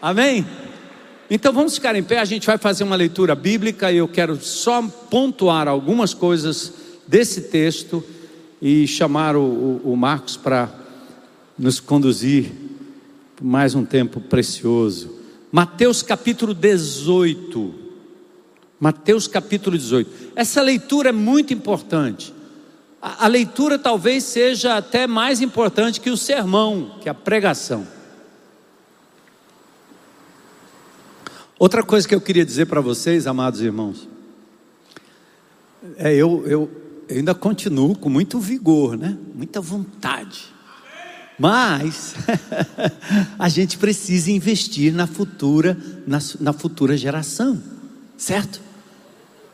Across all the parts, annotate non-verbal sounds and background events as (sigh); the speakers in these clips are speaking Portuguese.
Amém? Então vamos ficar em pé, a gente vai fazer uma leitura bíblica e eu quero só pontuar algumas coisas desse texto e chamar o, o, o Marcos para nos conduzir por mais um tempo precioso. Mateus capítulo 18. Mateus capítulo 18. Essa leitura é muito importante. A, a leitura talvez seja até mais importante que o sermão, que a pregação. Outra coisa que eu queria dizer para vocês, amados irmãos, é eu, eu, eu ainda continuo com muito vigor, né? Muita vontade. Mas (laughs) a gente precisa investir na futura, na, na futura geração, certo?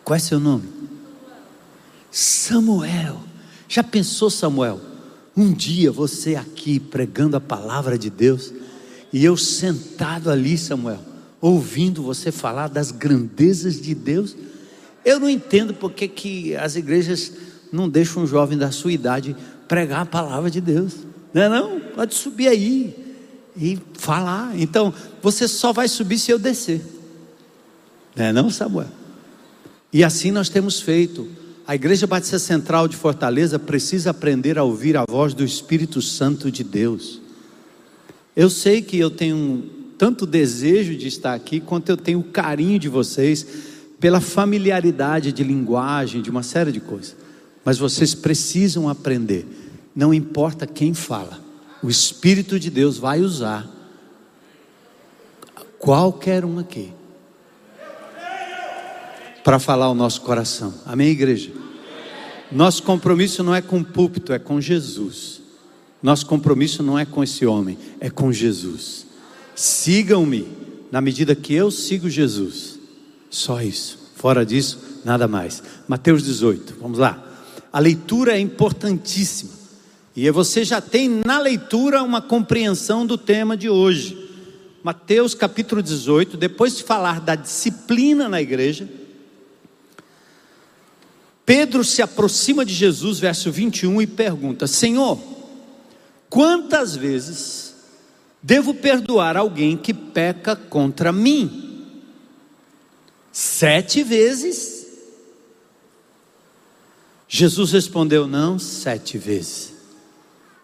Qual é seu nome? Samuel. Já pensou, Samuel? Um dia você aqui pregando a palavra de Deus e eu sentado ali, Samuel ouvindo você falar das grandezas de Deus. Eu não entendo porque que as igrejas não deixam um jovem da sua idade pregar a palavra de Deus. Não é não? Pode subir aí e falar. Então, você só vai subir se eu descer. Não é não, Samuel? E assim nós temos feito. A Igreja Batista Central de Fortaleza precisa aprender a ouvir a voz do Espírito Santo de Deus. Eu sei que eu tenho tanto desejo de estar aqui, quanto eu tenho o carinho de vocês pela familiaridade de linguagem, de uma série de coisas. Mas vocês precisam aprender, não importa quem fala, o Espírito de Deus vai usar qualquer um aqui para falar o nosso coração. Amém, igreja? Nosso compromisso não é com o púlpito, é com Jesus. Nosso compromisso não é com esse homem, é com Jesus. Sigam-me na medida que eu sigo Jesus. Só isso. Fora disso, nada mais. Mateus 18, vamos lá. A leitura é importantíssima. E você já tem na leitura uma compreensão do tema de hoje. Mateus capítulo 18, depois de falar da disciplina na igreja, Pedro se aproxima de Jesus, verso 21, e pergunta: Senhor, quantas vezes Devo perdoar alguém que peca contra mim? Sete vezes? Jesus respondeu: Não, sete vezes,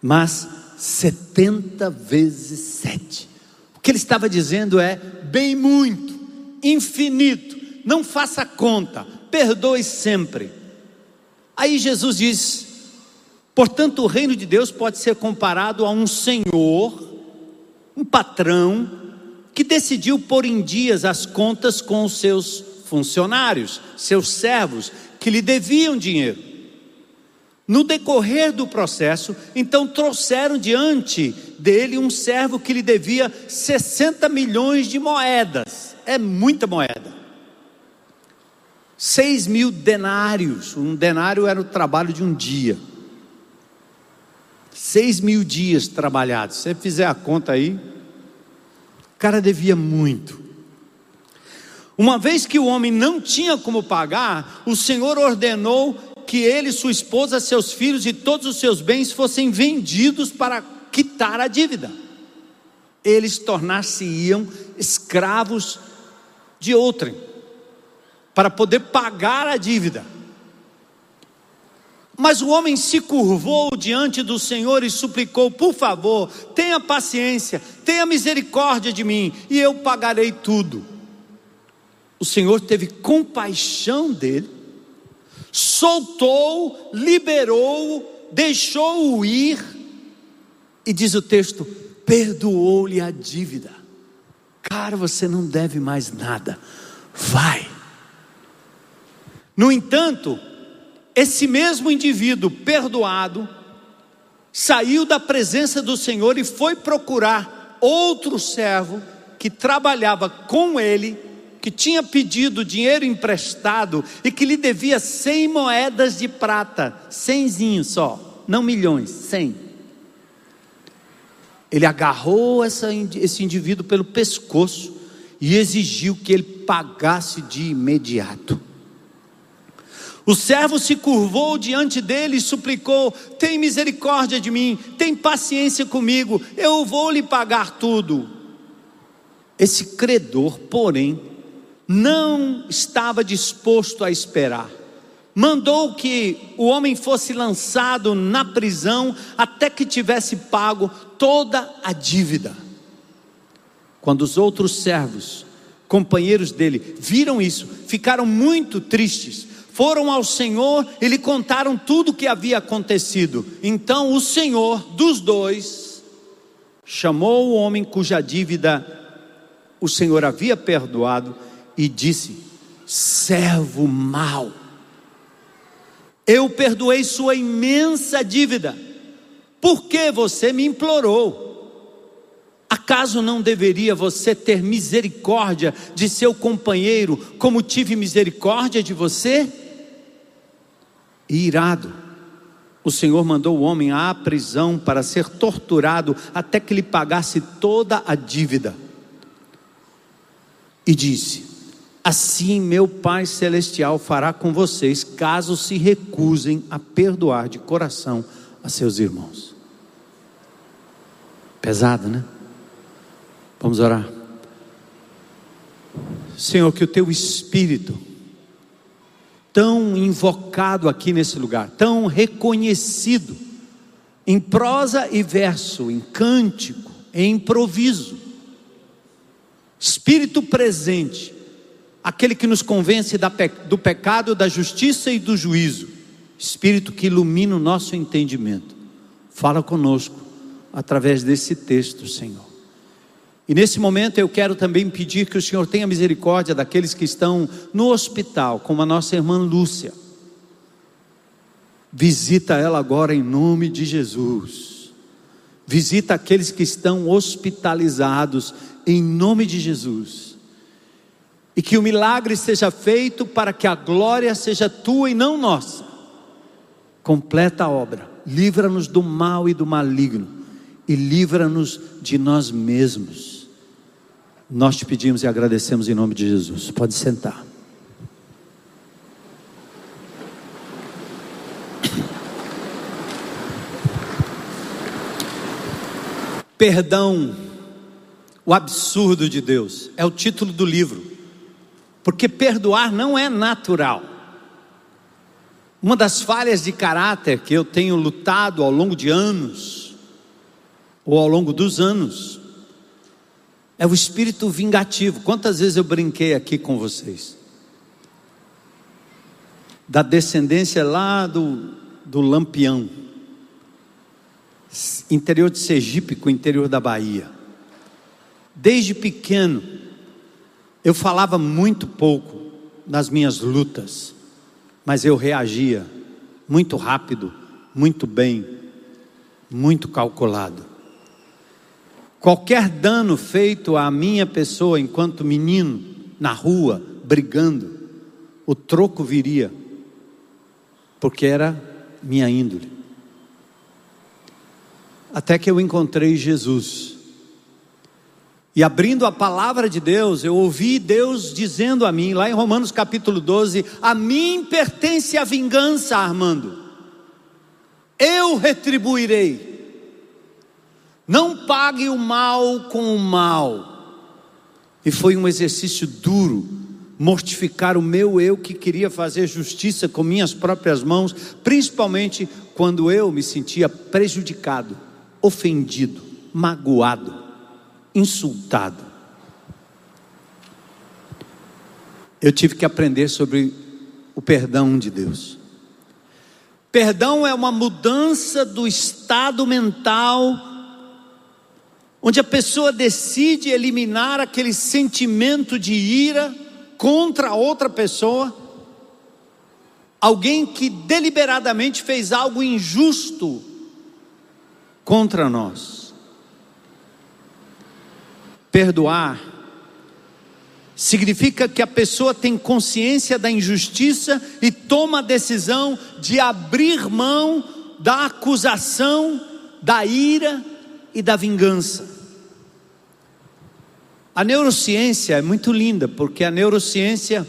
mas setenta vezes sete. O que ele estava dizendo é: bem muito, infinito, não faça conta, perdoe sempre. Aí Jesus diz: portanto, o reino de Deus pode ser comparado a um senhor um patrão que decidiu pôr em dias as contas com os seus funcionários, seus servos, que lhe deviam dinheiro. No decorrer do processo, então trouxeram diante dele um servo que lhe devia 60 milhões de moedas, é muita moeda. 6 mil denários, um denário era o trabalho de um dia. Seis mil dias trabalhados. Se você fizer a conta aí, o cara devia muito. Uma vez que o homem não tinha como pagar, o Senhor ordenou que ele, sua esposa, seus filhos e todos os seus bens fossem vendidos para quitar a dívida. Eles tornar-se-iam escravos de outrem, para poder pagar a dívida. Mas o homem se curvou diante do Senhor e suplicou: Por favor, tenha paciência, tenha misericórdia de mim, e eu pagarei tudo. O Senhor teve compaixão dele, soltou, liberou, deixou-o ir, e diz o texto: perdoou-lhe a dívida. Cara, você não deve mais nada, vai. No entanto, esse mesmo indivíduo perdoado saiu da presença do Senhor e foi procurar outro servo que trabalhava com ele, que tinha pedido dinheiro emprestado e que lhe devia cem moedas de prata, cenzinho só, não milhões, cem. Ele agarrou essa, esse indivíduo pelo pescoço e exigiu que ele pagasse de imediato. O servo se curvou diante dele e suplicou: Tem misericórdia de mim, tem paciência comigo, eu vou lhe pagar tudo. Esse credor, porém, não estava disposto a esperar. Mandou que o homem fosse lançado na prisão até que tivesse pago toda a dívida. Quando os outros servos, companheiros dele, viram isso, ficaram muito tristes. Foram ao Senhor e lhe contaram tudo o que havia acontecido. Então o Senhor dos dois chamou o homem cuja dívida o Senhor havia perdoado e disse: servo mau, eu perdoei sua imensa dívida, porque você me implorou. Acaso não deveria você ter misericórdia de seu companheiro, como tive misericórdia de você? E irado, o Senhor mandou o homem à prisão para ser torturado até que lhe pagasse toda a dívida. E disse: Assim meu Pai Celestial fará com vocês, caso se recusem a perdoar de coração a seus irmãos. Pesado, né? Vamos orar. Senhor, que o teu espírito, tão invocado aqui nesse lugar, tão reconhecido, em prosa e verso, em cântico, em improviso, espírito presente, aquele que nos convence do pecado, da justiça e do juízo, espírito que ilumina o nosso entendimento, fala conosco através desse texto, Senhor. E nesse momento eu quero também pedir que o Senhor tenha misericórdia daqueles que estão no hospital, como a nossa irmã Lúcia. Visita ela agora em nome de Jesus. Visita aqueles que estão hospitalizados em nome de Jesus. E que o milagre seja feito para que a glória seja tua e não nossa. Completa a obra. Livra-nos do mal e do maligno e livra-nos de nós mesmos. Nós te pedimos e agradecemos em nome de Jesus. Pode sentar. Perdão, o absurdo de Deus, é o título do livro, porque perdoar não é natural. Uma das falhas de caráter que eu tenho lutado ao longo de anos, ou ao longo dos anos, é o espírito vingativo. Quantas vezes eu brinquei aqui com vocês? Da descendência lá do, do Lampião, interior de Sergipe, com o interior da Bahia. Desde pequeno, eu falava muito pouco nas minhas lutas, mas eu reagia muito rápido, muito bem, muito calculado. Qualquer dano feito à minha pessoa enquanto menino, na rua, brigando, o troco viria, porque era minha índole. Até que eu encontrei Jesus. E abrindo a palavra de Deus, eu ouvi Deus dizendo a mim, lá em Romanos capítulo 12: A mim pertence a vingança, Armando, eu retribuirei. Não pague o mal com o mal. E foi um exercício duro mortificar o meu eu que queria fazer justiça com minhas próprias mãos, principalmente quando eu me sentia prejudicado, ofendido, magoado, insultado. Eu tive que aprender sobre o perdão de Deus. Perdão é uma mudança do estado mental onde a pessoa decide eliminar aquele sentimento de ira contra outra pessoa, alguém que deliberadamente fez algo injusto contra nós. Perdoar significa que a pessoa tem consciência da injustiça e toma a decisão de abrir mão da acusação, da ira e da vingança. A neurociência é muito linda, porque a neurociência,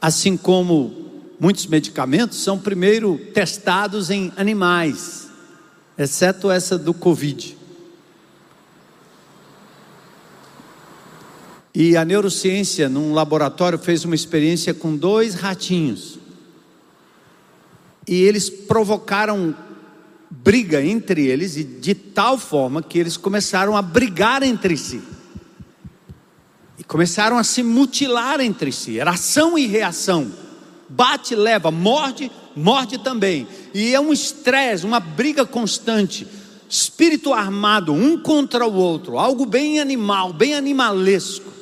assim como muitos medicamentos, são primeiro testados em animais, exceto essa do Covid. E a neurociência, num laboratório, fez uma experiência com dois ratinhos. E eles provocaram briga entre eles, e de tal forma que eles começaram a brigar entre si. E começaram a se mutilar entre si. Era ação e reação. Bate, leva, morde, morde também. E é um estresse, uma briga constante. Espírito armado, um contra o outro. Algo bem animal, bem animalesco.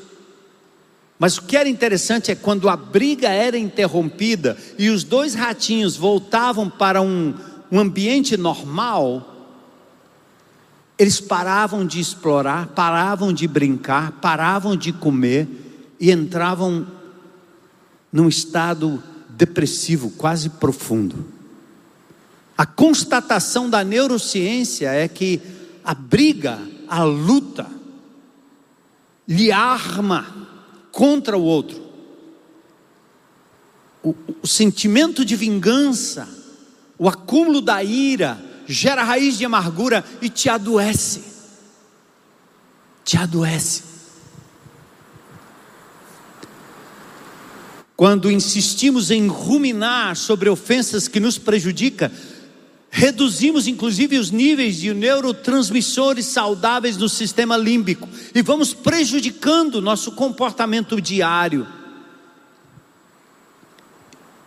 Mas o que era interessante é quando a briga era interrompida e os dois ratinhos voltavam para um, um ambiente normal, eles paravam de explorar, paravam de brincar, paravam de comer e entravam num estado depressivo quase profundo. A constatação da neurociência é que a briga, a luta, lhe arma contra o outro. O, o, sentimento de vingança, o acúmulo da ira, gera raiz de amargura e te adoece. Te adoece. Quando insistimos em ruminar sobre ofensas que nos prejudicam, reduzimos inclusive os níveis de neurotransmissores saudáveis no sistema límbico e vamos prejudicando nosso comportamento diário.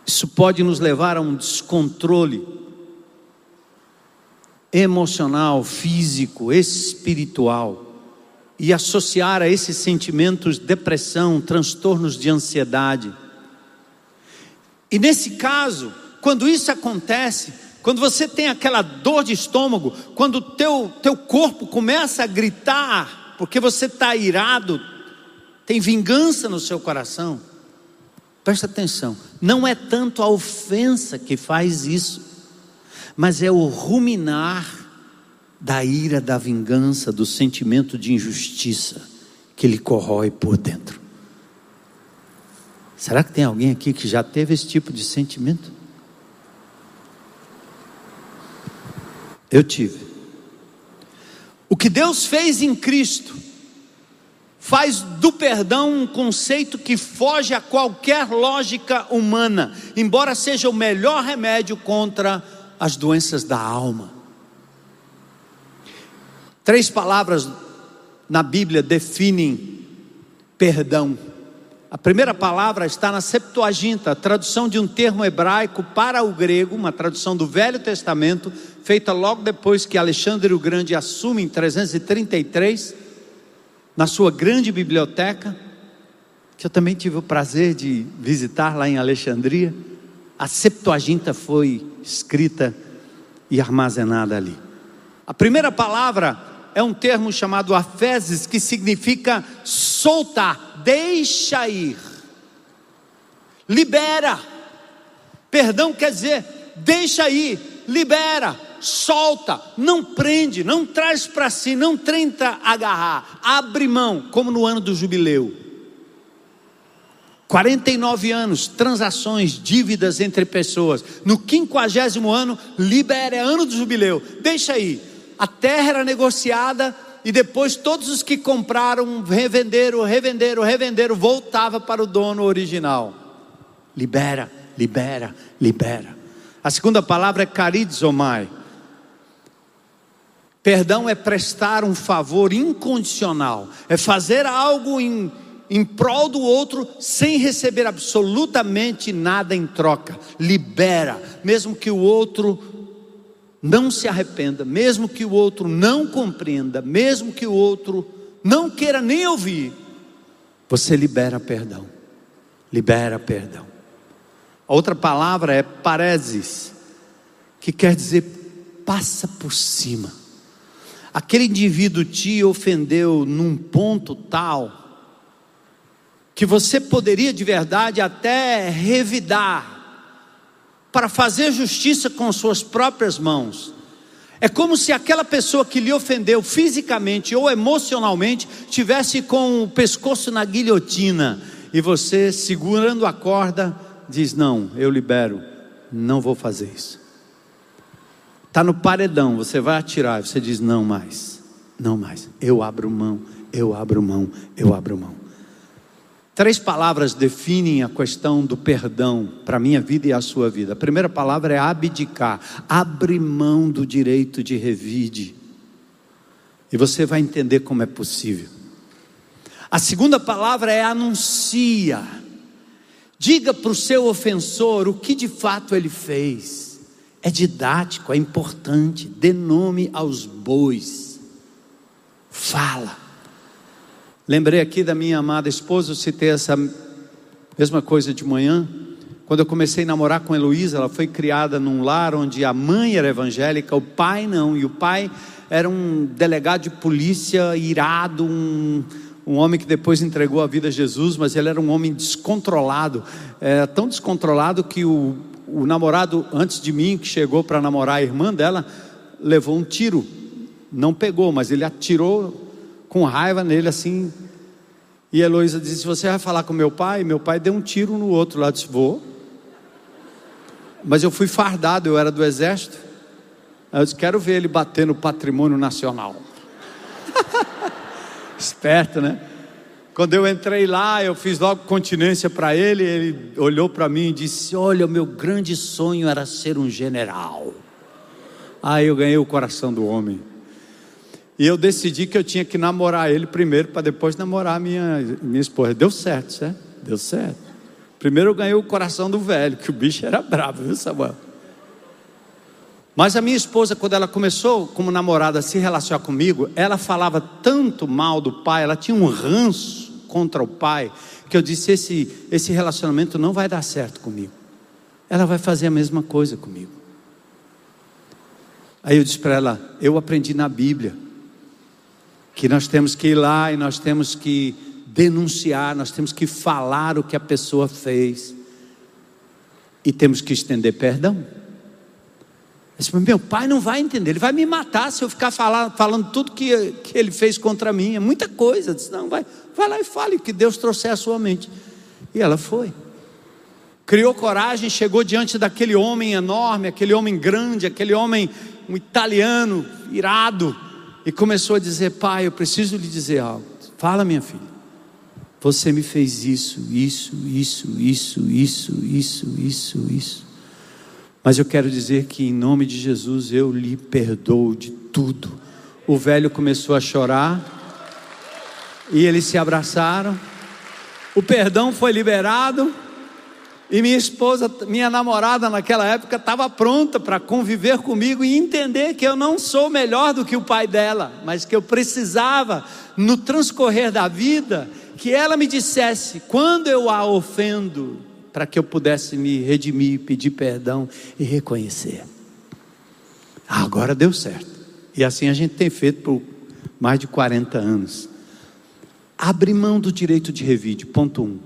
Isso pode nos levar a um descontrole emocional, físico, espiritual e associar a esses sentimentos depressão, transtornos de ansiedade. E nesse caso, quando isso acontece, quando você tem aquela dor de estômago, quando o teu, teu corpo começa a gritar, porque você está irado, tem vingança no seu coração, presta atenção, não é tanto a ofensa que faz isso, mas é o ruminar da ira, da vingança, do sentimento de injustiça que lhe corrói por dentro. Será que tem alguém aqui que já teve esse tipo de sentimento? Eu tive. O que Deus fez em Cristo faz do perdão um conceito que foge a qualquer lógica humana, embora seja o melhor remédio contra as doenças da alma. Três palavras na Bíblia definem perdão. A primeira palavra está na Septuaginta, tradução de um termo hebraico para o grego, uma tradução do Velho Testamento, feita logo depois que Alexandre o Grande assume em 333, na sua grande biblioteca, que eu também tive o prazer de visitar lá em Alexandria. A Septuaginta foi escrita e armazenada ali. A primeira palavra é um termo chamado afeses, que significa soltar deixa ir, libera. Perdão quer dizer, deixa ir, libera, solta, não prende, não traz para si, não tenta agarrar, abre mão, como no ano do jubileu. 49 anos, transações, dívidas entre pessoas. No quinquagésimo ano, libera, é ano do jubileu. Deixa aí. A terra era negociada e depois todos os que compraram, revenderam, revenderam, revenderam, voltava para o dono original. Libera, libera, libera. A segunda palavra é carizomai. Perdão é prestar um favor incondicional, é fazer algo em, em prol do outro sem receber absolutamente nada em troca. Libera, mesmo que o outro não se arrependa, mesmo que o outro não compreenda, mesmo que o outro não queira nem ouvir, você libera perdão. Libera perdão. A outra palavra é pareses, que quer dizer passa por cima. Aquele indivíduo te ofendeu num ponto tal que você poderia de verdade até revidar para fazer justiça com suas próprias mãos. É como se aquela pessoa que lhe ofendeu fisicamente ou emocionalmente tivesse com o pescoço na guilhotina e você segurando a corda diz: "Não, eu libero, não vou fazer isso". Tá no paredão, você vai atirar, você diz: "Não mais, não mais. Eu abro mão, eu abro mão, eu abro mão". Três palavras definem a questão do perdão para a minha vida e a sua vida. A primeira palavra é abdicar, abre mão do direito de revide. E você vai entender como é possível. A segunda palavra é anuncia. Diga para o seu ofensor o que de fato ele fez. É didático, é importante. Dê nome aos bois. Fala. Lembrei aqui da minha amada esposa, eu citei essa mesma coisa de manhã. Quando eu comecei a namorar com a Heloísa, ela foi criada num lar onde a mãe era evangélica, o pai não, e o pai era um delegado de polícia irado, um, um homem que depois entregou a vida a Jesus, mas ele era um homem descontrolado, é, tão descontrolado que o, o namorado antes de mim, que chegou para namorar a irmã dela, levou um tiro, não pegou, mas ele atirou com raiva nele assim. E Heloísa disse: Você vai falar com meu pai? Meu pai deu um tiro no outro lado. Disse: Vou. Mas eu fui fardado, eu era do exército. Eu disse: Quero ver ele bater no patrimônio nacional. (laughs) Esperto, né? Quando eu entrei lá, eu fiz logo continência para ele. Ele olhou para mim e disse: Olha, o meu grande sonho era ser um general. Aí eu ganhei o coração do homem. E eu decidi que eu tinha que namorar ele primeiro, para depois namorar minha, minha esposa. Deu certo, certo? Deu certo. Primeiro eu ganhei o coração do velho, que o bicho era bravo, viu, Samuel? Mas a minha esposa, quando ela começou como namorada a se relacionar comigo, ela falava tanto mal do pai, ela tinha um ranço contra o pai, que eu disse: esse, esse relacionamento não vai dar certo comigo. Ela vai fazer a mesma coisa comigo. Aí eu disse para ela: eu aprendi na Bíblia que nós temos que ir lá e nós temos que denunciar, nós temos que falar o que a pessoa fez e temos que estender perdão. Disse, meu pai não vai entender, ele vai me matar se eu ficar falando, falando tudo que, que ele fez contra mim, é muita coisa. disse, não, vai, vai lá e fale que Deus trouxe a sua mente. E ela foi. Criou coragem, chegou diante daquele homem enorme, aquele homem grande, aquele homem um italiano, irado e começou a dizer: Pai, eu preciso lhe dizer algo. Fala, minha filha. Você me fez isso, isso, isso, isso, isso, isso, isso, isso. Mas eu quero dizer que em nome de Jesus eu lhe perdoo de tudo. O velho começou a chorar e eles se abraçaram. O perdão foi liberado. E minha esposa, minha namorada naquela época, estava pronta para conviver comigo e entender que eu não sou melhor do que o pai dela, mas que eu precisava, no transcorrer da vida, que ela me dissesse quando eu a ofendo, para que eu pudesse me redimir, pedir perdão e reconhecer. agora deu certo. E assim a gente tem feito por mais de 40 anos. Abre mão do direito de revide, ponto um.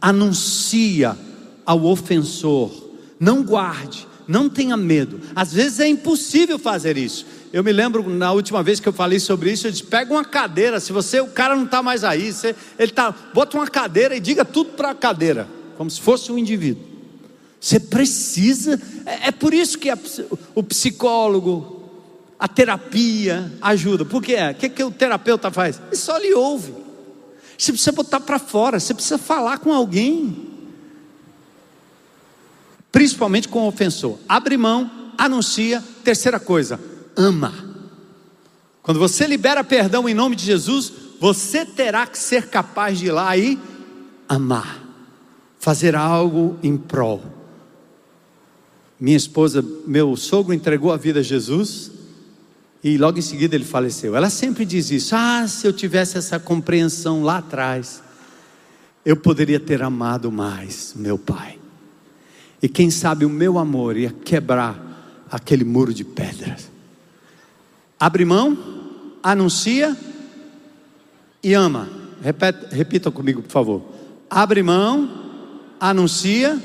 Anuncia ao ofensor. Não guarde, não tenha medo. Às vezes é impossível fazer isso. Eu me lembro na última vez que eu falei sobre isso, eu disse: pega uma cadeira, se você, o cara não está mais aí, você, ele tá, bota uma cadeira e diga tudo para a cadeira, como se fosse um indivíduo. Você precisa, é, é por isso que a, o psicólogo, a terapia ajuda. Por quê? O que, que o terapeuta faz? Ele só lhe ouve. Você precisa botar para fora, você precisa falar com alguém principalmente com o ofensor. Abre mão, anuncia. Terceira coisa, ama. Quando você libera perdão em nome de Jesus, você terá que ser capaz de ir lá e amar, fazer algo em prol. Minha esposa, meu sogro entregou a vida a Jesus e logo em seguida ele faleceu. Ela sempre diz isso: ah, se eu tivesse essa compreensão lá atrás, eu poderia ter amado mais meu pai. E quem sabe o meu amor ia quebrar aquele muro de pedras. Abre mão, anuncia e ama. Repeta, repita comigo, por favor. Abre mão, anuncia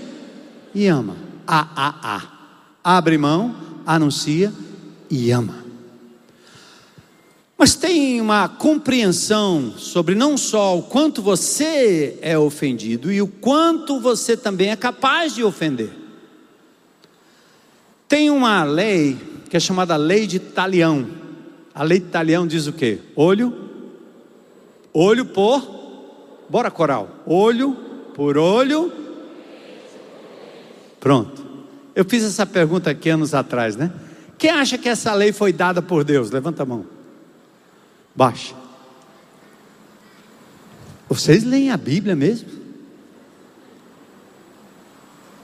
e ama. A, a, a. Abre mão, anuncia e ama. Mas tem uma compreensão sobre não só o quanto você é ofendido e o quanto você também é capaz de ofender. Tem uma lei que é chamada lei de talião. A lei de talião diz o quê? Olho, olho por Bora, coral. Olho por olho. Pronto. Eu fiz essa pergunta aqui anos atrás, né? Quem acha que essa lei foi dada por Deus? Levanta a mão. Baixa. Vocês leem a Bíblia mesmo?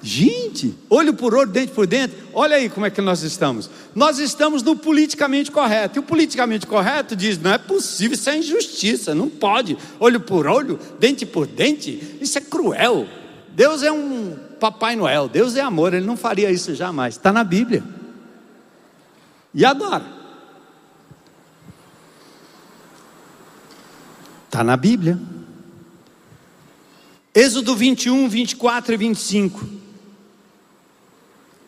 Gente, olho por olho, dente por dente, olha aí como é que nós estamos. Nós estamos no politicamente correto. E o politicamente correto diz: não é possível, isso é injustiça, não pode. Olho por olho, dente por dente, isso é cruel. Deus é um Papai Noel, Deus é amor, ele não faria isso jamais. Está na Bíblia. E agora? Está na Bíblia. Êxodo 21, 24 e 25.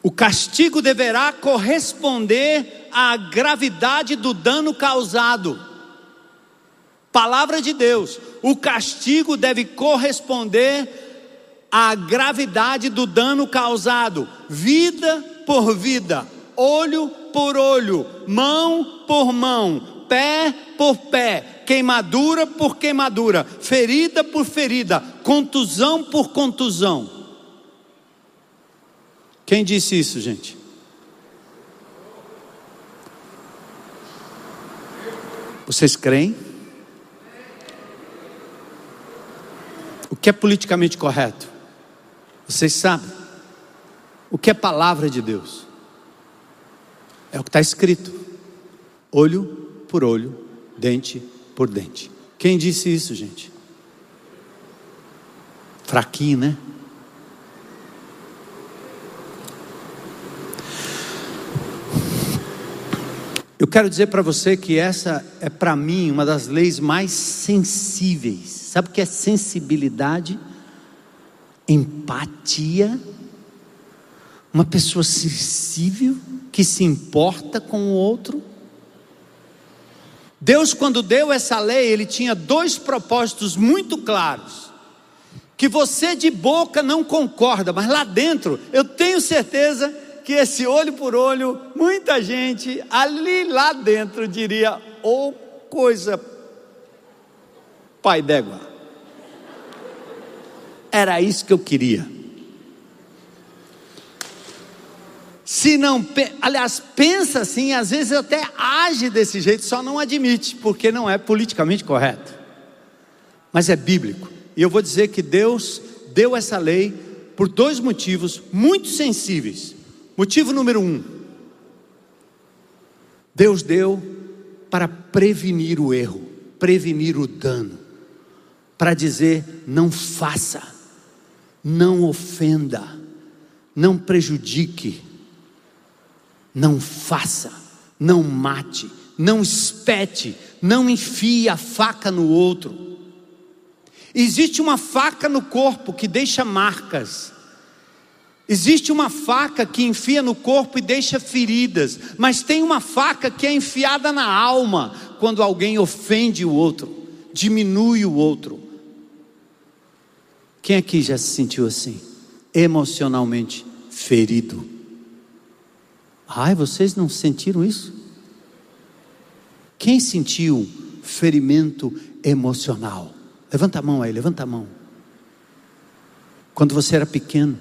O castigo deverá corresponder à gravidade do dano causado. Palavra de Deus, o castigo deve corresponder à gravidade do dano causado, vida por vida, olho por olho, mão por mão, pé por pé, queimadura por queimadura, ferida por ferida, contusão por contusão. Quem disse isso, gente? Vocês creem? O que é politicamente correto? Vocês sabem? O que é palavra de Deus? É o que está escrito: olho por olho, dente por dente. Quem disse isso, gente? Fraquinho, né? Eu quero dizer para você que essa é para mim uma das leis mais sensíveis. Sabe o que é sensibilidade? Empatia. Uma pessoa sensível que se importa com o outro. Deus, quando deu essa lei, ele tinha dois propósitos muito claros. Que você de boca não concorda, mas lá dentro, eu tenho certeza que esse olho por olho, muita gente ali lá dentro diria: ou oh, coisa, pai d'égua. Era isso que eu queria. Se não, aliás, pensa assim, às vezes até age desse jeito, só não admite, porque não é politicamente correto. Mas é bíblico. E eu vou dizer que Deus deu essa lei por dois motivos muito sensíveis. Motivo número um: Deus deu para prevenir o erro, prevenir o dano, para dizer: não faça, não ofenda, não prejudique, não faça, não mate, não espete, não enfie a faca no outro. Existe uma faca no corpo que deixa marcas, Existe uma faca que enfia no corpo e deixa feridas, mas tem uma faca que é enfiada na alma quando alguém ofende o outro, diminui o outro. Quem aqui já se sentiu assim, emocionalmente ferido? Ai, vocês não sentiram isso? Quem sentiu ferimento emocional? Levanta a mão aí, levanta a mão. Quando você era pequeno,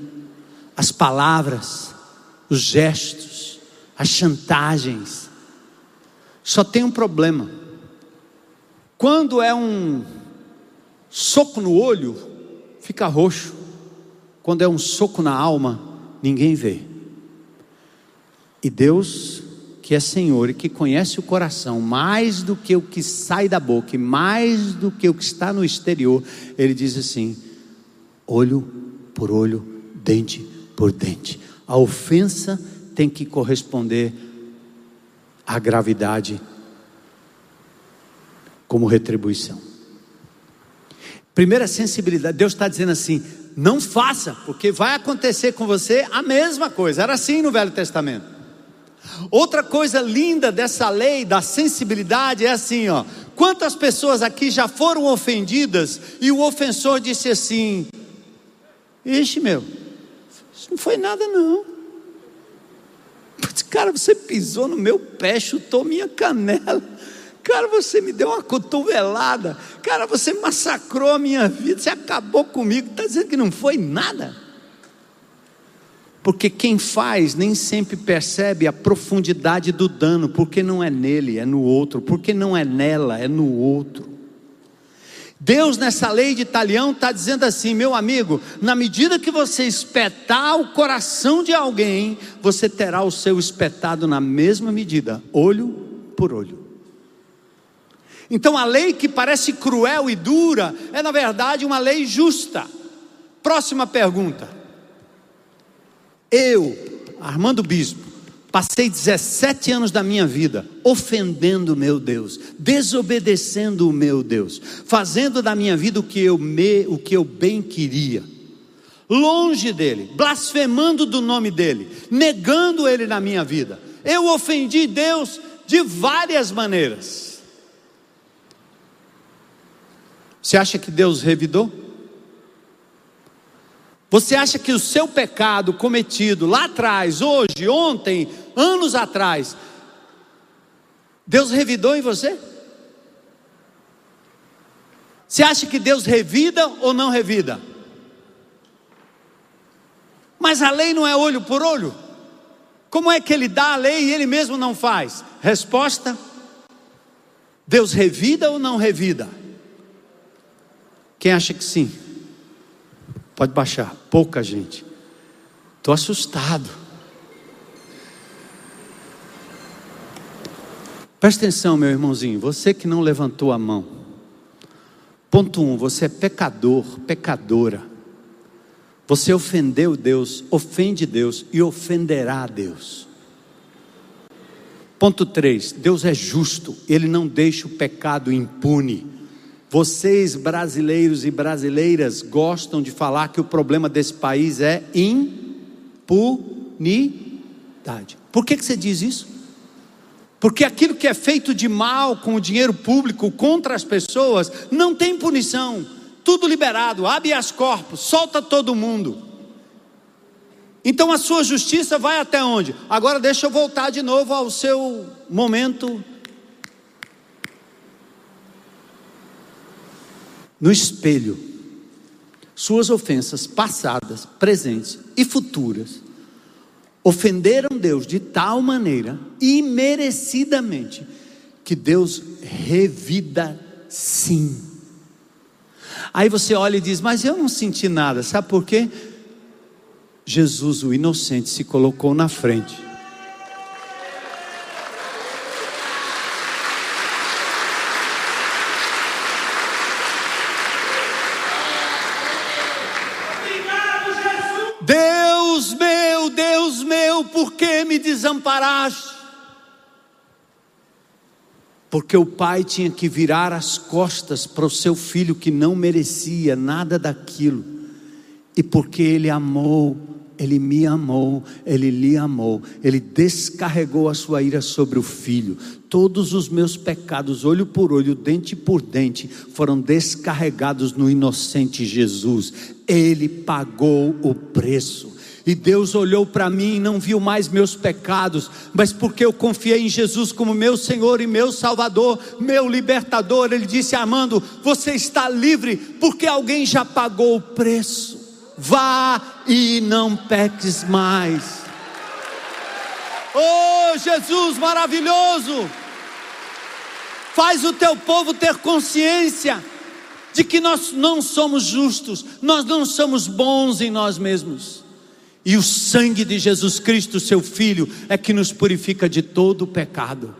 as palavras, os gestos, as chantagens. Só tem um problema. Quando é um soco no olho, fica roxo. Quando é um soco na alma, ninguém vê. E Deus, que é Senhor e que conhece o coração mais do que o que sai da boca, e mais do que o que está no exterior, Ele diz assim: olho por olho, dente por dente. A ofensa tem que corresponder à gravidade como retribuição. Primeira sensibilidade, Deus está dizendo assim: não faça, porque vai acontecer com você a mesma coisa. Era assim no Velho Testamento. Outra coisa linda dessa lei da sensibilidade é assim, ó. Quantas pessoas aqui já foram ofendidas e o ofensor disse assim: Ixi, meu, não foi nada, não. Cara, você pisou no meu pé, chutou minha canela. Cara, você me deu uma cotovelada. Cara, você massacrou a minha vida. Você acabou comigo. Está dizendo que não foi nada? Porque quem faz nem sempre percebe a profundidade do dano, porque não é nele, é no outro, porque não é nela, é no outro. Deus, nessa lei de Italião, está dizendo assim: meu amigo, na medida que você espetar o coração de alguém, você terá o seu espetado na mesma medida, olho por olho. Então a lei que parece cruel e dura é, na verdade, uma lei justa. Próxima pergunta. Eu, Armando Bispo, Passei 17 anos da minha vida ofendendo o meu Deus, desobedecendo o meu Deus, fazendo da minha vida o que eu me, o que eu bem queria. Longe dele, blasfemando do nome dele, negando ele na minha vida. Eu ofendi Deus de várias maneiras. Você acha que Deus revidou? Você acha que o seu pecado cometido lá atrás, hoje, ontem, anos atrás, Deus revidou em você? Você acha que Deus revida ou não revida? Mas a lei não é olho por olho. Como é que ele dá a lei e ele mesmo não faz? Resposta: Deus revida ou não revida? Quem acha que sim? Pode baixar, pouca gente. Estou assustado. Presta atenção, meu irmãozinho, você que não levantou a mão. Ponto um, você é pecador, pecadora. Você ofendeu Deus, ofende Deus e ofenderá a Deus. Ponto 3, Deus é justo, Ele não deixa o pecado impune. Vocês, brasileiros e brasileiras, gostam de falar que o problema desse país é impunidade. Por que, que você diz isso? Porque aquilo que é feito de mal com o dinheiro público contra as pessoas não tem punição, tudo liberado, habeas corpus, solta todo mundo. Então a sua justiça vai até onde? Agora deixa eu voltar de novo ao seu momento no espelho suas ofensas passadas, presentes e futuras, ofenderam Deus de tal maneira, imerecidamente, que Deus revida sim. Aí você olha e diz: Mas eu não senti nada, sabe por quê? Jesus, o inocente, se colocou na frente por que me desamparaste? Porque o pai tinha que virar as costas para o seu filho que não merecia nada daquilo, e porque ele amou, ele me amou, ele lhe amou, ele descarregou a sua ira sobre o filho. Todos os meus pecados, olho por olho, dente por dente, foram descarregados no inocente Jesus. Ele pagou o preço. E Deus olhou para mim e não viu mais meus pecados, mas porque eu confiei em Jesus como meu Senhor e meu Salvador, meu libertador, Ele disse: Amando, você está livre, porque alguém já pagou o preço. Vá e não peques mais. Oh, Jesus maravilhoso! Faz o teu povo ter consciência de que nós não somos justos, nós não somos bons em nós mesmos. E o sangue de Jesus Cristo, seu Filho, é que nos purifica de todo o pecado.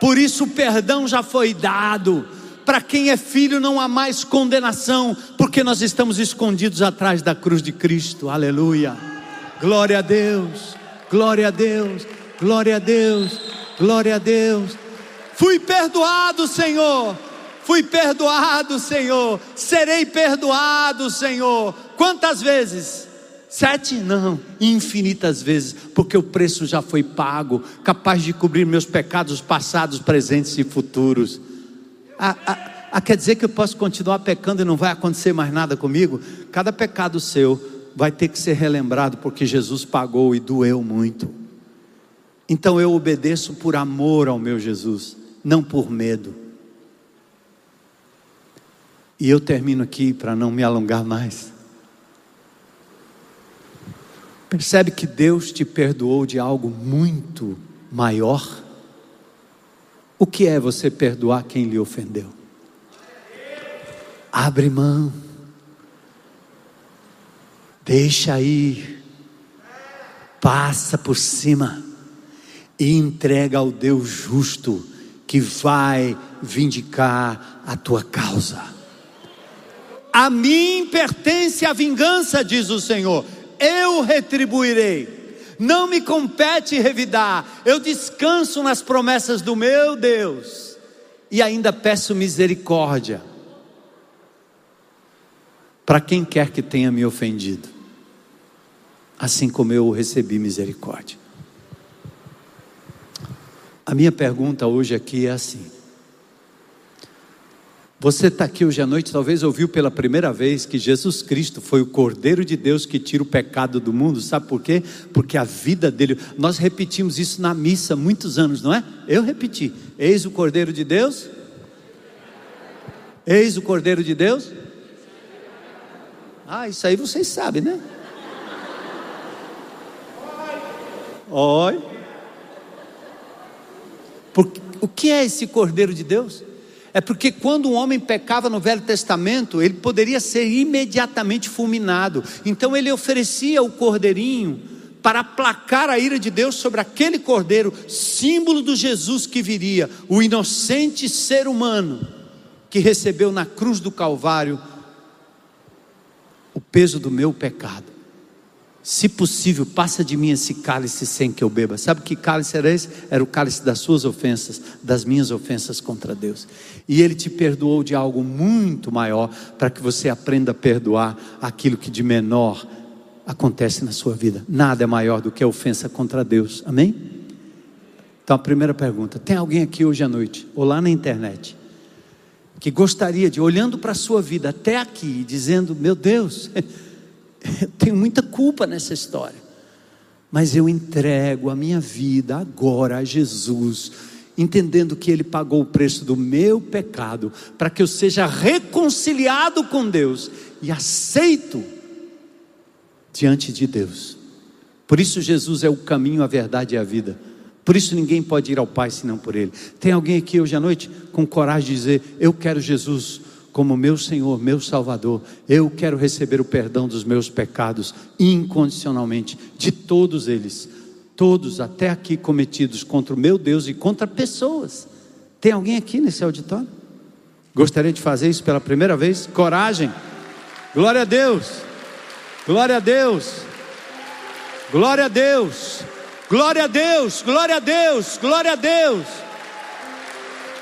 Por isso o perdão já foi dado. Para quem é filho não há mais condenação, porque nós estamos escondidos atrás da cruz de Cristo. Aleluia. Glória a Deus. Glória a Deus. Glória a Deus. Glória a Deus. Fui perdoado, Senhor. Fui perdoado, Senhor. Serei perdoado, Senhor. Quantas vezes? Sete? Não, infinitas vezes, porque o preço já foi pago, capaz de cobrir meus pecados passados, presentes e futuros. Ah, quer dizer que eu posso continuar pecando e não vai acontecer mais nada comigo? Cada pecado seu vai ter que ser relembrado, porque Jesus pagou e doeu muito. Então eu obedeço por amor ao meu Jesus, não por medo. E eu termino aqui para não me alongar mais. Percebe que Deus te perdoou de algo muito maior? O que é você perdoar quem lhe ofendeu? Abre mão. Deixa aí. Passa por cima e entrega ao Deus justo que vai vindicar a tua causa. A mim pertence a vingança, diz o Senhor, eu retribuirei. Não me compete revidar, eu descanso nas promessas do meu Deus e ainda peço misericórdia para quem quer que tenha me ofendido, assim como eu recebi misericórdia. A minha pergunta hoje aqui é assim: você está aqui hoje à noite, talvez ouviu pela primeira vez que Jesus Cristo foi o Cordeiro de Deus que tira o pecado do mundo, sabe por quê? Porque a vida dele, nós repetimos isso na missa muitos anos, não é? Eu repeti: Eis o Cordeiro de Deus, eis o Cordeiro de Deus. Ah, isso aí vocês sabem, né? Oi. Porque, o que é esse Cordeiro de Deus? É porque quando um homem pecava no Velho Testamento, ele poderia ser imediatamente fulminado. Então ele oferecia o cordeirinho para aplacar a ira de Deus sobre aquele cordeiro, símbolo do Jesus que viria, o inocente ser humano que recebeu na cruz do Calvário o peso do meu pecado se possível, passa de mim esse cálice sem que eu beba. Sabe que cálice era esse? Era o cálice das suas ofensas, das minhas ofensas contra Deus. E Ele te perdoou de algo muito maior, para que você aprenda a perdoar aquilo que de menor acontece na sua vida. Nada é maior do que a ofensa contra Deus. Amém? Então, a primeira pergunta: tem alguém aqui hoje à noite, ou lá na internet, que gostaria de, olhando para a sua vida até aqui, dizendo: Meu Deus. (laughs) eu (laughs) tenho muita culpa nessa história, mas eu entrego a minha vida agora a Jesus, entendendo que Ele pagou o preço do meu pecado, para que eu seja reconciliado com Deus e aceito diante de Deus. Por isso, Jesus é o caminho, a verdade e a vida. Por isso, ninguém pode ir ao Pai senão por Ele. Tem alguém aqui hoje à noite com coragem de dizer: Eu quero Jesus como meu Senhor, meu Salvador, eu quero receber o perdão dos meus pecados incondicionalmente, de todos eles, todos até aqui cometidos contra o meu Deus e contra pessoas. Tem alguém aqui nesse auditório? Gostaria de fazer isso pela primeira vez? Coragem, glória a Deus, glória a Deus, glória a Deus, glória a Deus, glória a Deus, glória a Deus.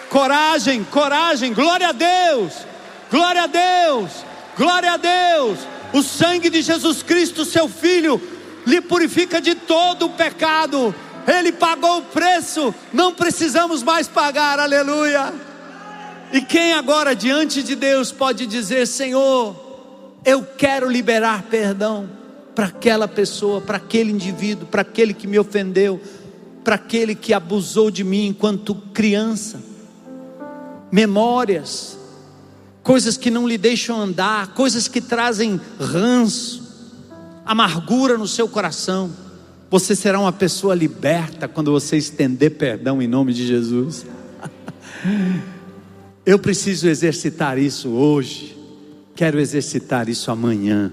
Coragem, coragem, glória a Deus. Glória a Deus, glória a Deus. O sangue de Jesus Cristo, seu Filho, lhe purifica de todo o pecado. Ele pagou o preço, não precisamos mais pagar, aleluia. E quem agora diante de Deus pode dizer: Senhor, eu quero liberar perdão para aquela pessoa, para aquele indivíduo, para aquele que me ofendeu, para aquele que abusou de mim enquanto criança. Memórias, coisas que não lhe deixam andar, coisas que trazem ranço, amargura no seu coração. Você será uma pessoa liberta quando você estender perdão em nome de Jesus. (laughs) Eu preciso exercitar isso hoje, quero exercitar isso amanhã,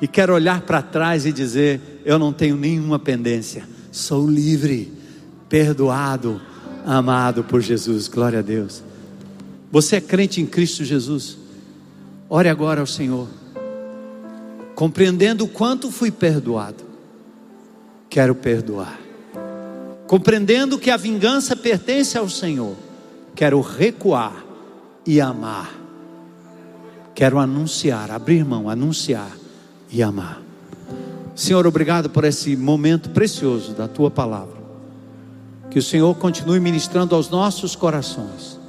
e quero olhar para trás e dizer: eu não tenho nenhuma pendência, sou livre, perdoado, amado por Jesus, glória a Deus. Você é crente em Cristo Jesus? Ore agora ao Senhor, compreendendo o quanto fui perdoado. Quero perdoar. Compreendendo que a vingança pertence ao Senhor, quero recuar e amar. Quero anunciar, abrir mão, anunciar e amar. Senhor, obrigado por esse momento precioso da tua palavra. Que o Senhor continue ministrando aos nossos corações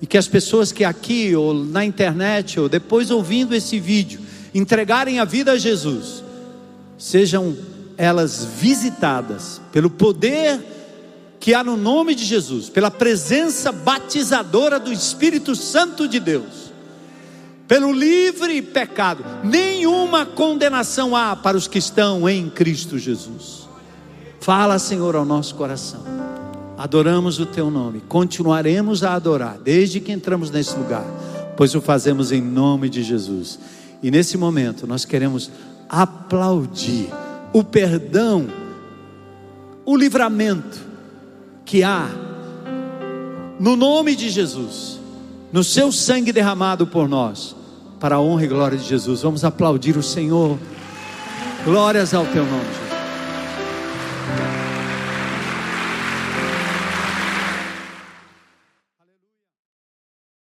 e que as pessoas que aqui ou na internet ou depois ouvindo esse vídeo entregarem a vida a Jesus, sejam elas visitadas pelo poder que há no nome de Jesus, pela presença batizadora do Espírito Santo de Deus, pelo livre pecado, nenhuma condenação há para os que estão em Cristo Jesus. Fala, Senhor, ao nosso coração. Adoramos o teu nome, continuaremos a adorar desde que entramos nesse lugar, pois o fazemos em nome de Jesus. E nesse momento nós queremos aplaudir o perdão, o livramento que há no nome de Jesus, no seu sangue derramado por nós, para a honra e glória de Jesus. Vamos aplaudir o Senhor. Glórias ao teu nome, Jesus.